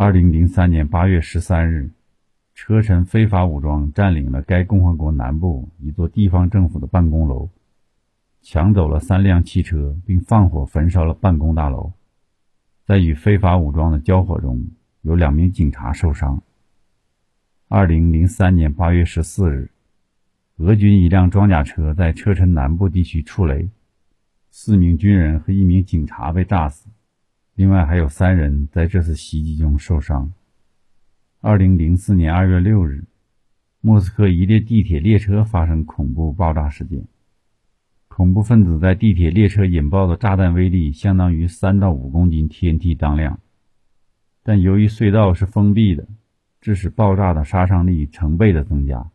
二零零三年八月十三日，车臣非法武装占领了该共和国南部一座地方政府的办公楼，抢走了三辆汽车，并放火焚烧了办公大楼。在与非法武装的交火中，有两名警察受伤。二零零三年八月十四日，俄军一辆装甲车在车臣南部地区触雷，四名军人和一名警察被炸死。另外还有三人在这次袭击中受伤。二零零四年二月六日，莫斯科一列地铁列车发生恐怖爆炸事件，恐怖分子在地铁列车引爆的炸弹威力相当于三到五公斤 TNT 当量，但由于隧道是封闭的，致使爆炸的杀伤力成倍的增加，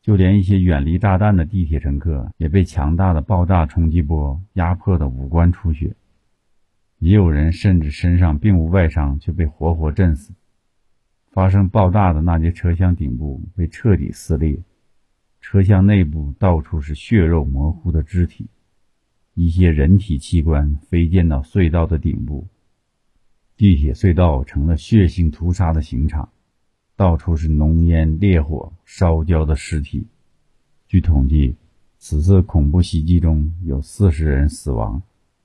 就连一些远离炸弹的地铁乘客也被强大的爆炸冲击波压迫的五官出血。也有人甚至身上并无外伤，却被活活震死。发生爆炸的那节车厢顶部被彻底撕裂，车厢内部到处是血肉模糊的肢体，一些人体器官飞溅到隧道的顶部，地铁隧道成了血腥屠杀的刑场，到处是浓烟烈火烧焦的尸体。据统计，此次恐怖袭击中有四十人死亡，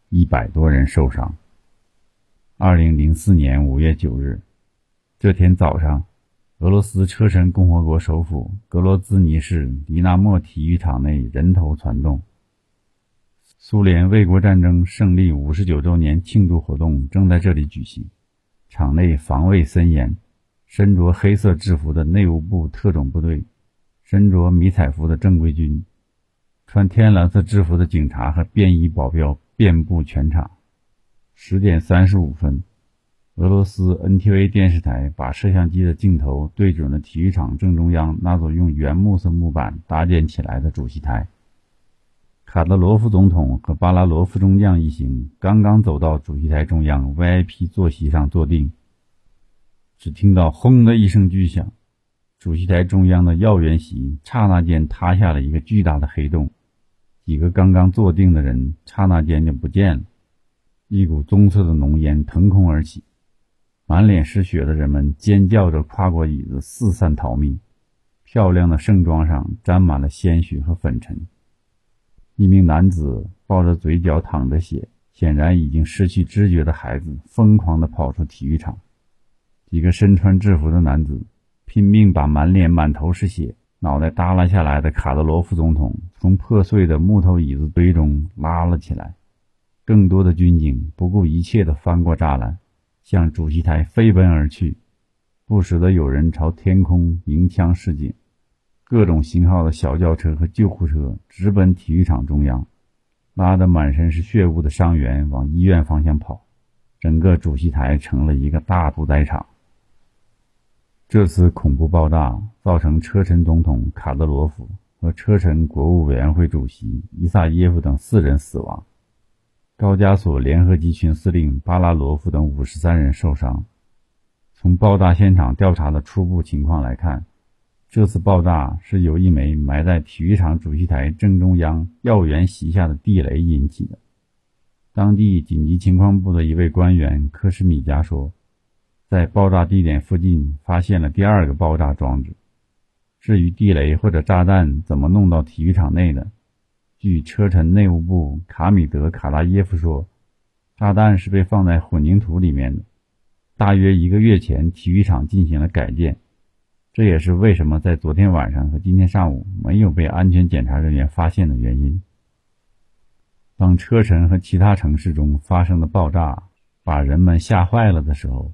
一百多人受伤。二零零四年五月九日，这天早上，俄罗斯车臣共和国首府格罗兹尼市迪纳莫体育场内人头攒动。苏联卫国战争胜利五十九周年庆祝活动正在这里举行，场内防卫森严。身着黑色制服的内务部特种部队，身着迷彩服的正规军，穿天蓝色制服的警察和便衣保镖遍布全场。十点三十五分，俄罗斯 NTV 电视台把摄像机的镜头对准了体育场正中央那座用原木色木板搭建起来的主席台。卡德罗夫总统和巴拉罗夫中将一行刚刚走到主席台中央 VIP 坐席上坐定，只听到“轰”的一声巨响，主席台中央的要员席刹那间塌下了一个巨大的黑洞，几个刚刚坐定的人刹那间就不见了。一股棕色的浓烟腾空而起，满脸是血的人们尖叫着跨过椅子四散逃命。漂亮的盛装上沾满了鲜血和粉尘。一名男子抱着嘴角淌着血、显然已经失去知觉的孩子，疯狂地跑出体育场。几个身穿制服的男子拼命把满脸满头是血、脑袋耷拉下来的卡德罗夫总统从破碎的木头椅子堆中拉了起来。更多的军警不顾一切地翻过栅栏，向主席台飞奔而去，不时的有人朝天空鸣枪示警。各种型号的小轿车和救护车直奔体育场中央，拉得满身是血污的伤员往医院方向跑，整个主席台成了一个大屠宰场。这次恐怖爆炸造成车臣总统卡德罗夫和车臣国务委员会主席伊萨耶夫等四人死亡。高加索联合集群司令巴拉罗夫等五十三人受伤。从爆炸现场调查的初步情况来看，这次爆炸是由一枚埋在体育场主席台正中央要员席下的地雷引起的。当地紧急情况部的一位官员科什米加说，在爆炸地点附近发现了第二个爆炸装置。至于地雷或者炸弹怎么弄到体育场内的？据车臣内务部卡米德卡拉耶夫说，炸弹是被放在混凝土里面的。大约一个月前，体育场进行了改建，这也是为什么在昨天晚上和今天上午没有被安全检查人员发现的原因。当车臣和其他城市中发生的爆炸把人们吓坏了的时候，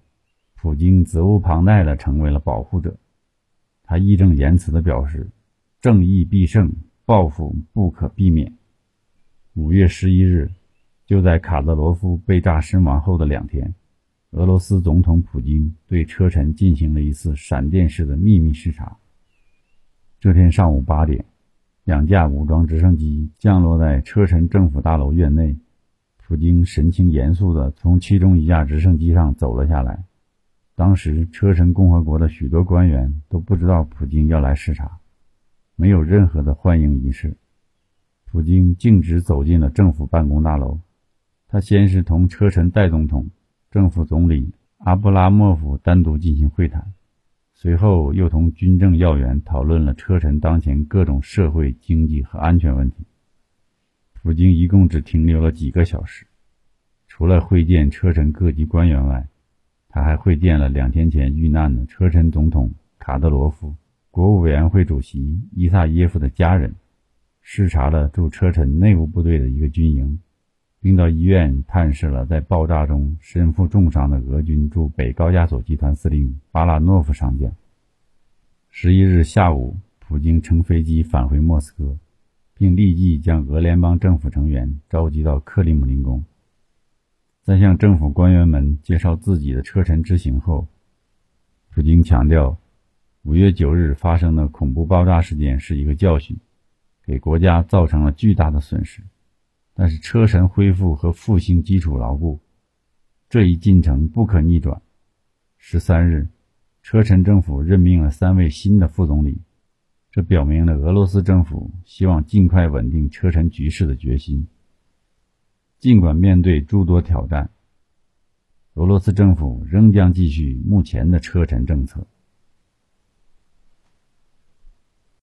普京责无旁贷地成为了保护者。他义正言辞地表示：“正义必胜。”报复不可避免。五月十一日，就在卡德罗夫被炸身亡后的两天，俄罗斯总统普京对车臣进行了一次闪电式的秘密视察。这天上午八点，两架武装直升机降落在车臣政府大楼院内，普京神情严肃地从其中一架直升机上走了下来。当时，车臣共和国的许多官员都不知道普京要来视察。没有任何的欢迎仪式，普京径直走进了政府办公大楼。他先是同车臣代总统、政府总理阿布拉莫夫单独进行会谈，随后又同军政要员讨论了车臣当前各种社会、经济和安全问题。普京一共只停留了几个小时，除了会见车臣各级官员外，他还会见了两天前遇难的车臣总统卡德罗夫、国务委员会主席伊萨耶夫的家人，视察了驻车臣内务部队的一个军营。并到医院探视了在爆炸中身负重伤的俄军驻北高加索集团司令巴拉诺夫上将。十一日下午，普京乘飞机返回莫斯科，并立即将俄联邦政府成员召集到克里姆林宫。在向政府官员们介绍自己的车臣之行后，普京强调，五月九日发生的恐怖爆炸事件是一个教训，给国家造成了巨大的损失。但是车臣恢复和复兴基础牢固，这一进程不可逆转。十三日，车臣政府任命了三位新的副总理，这表明了俄罗斯政府希望尽快稳定车臣局势的决心。尽管面对诸多挑战，俄罗斯政府仍将继续目前的车臣政策。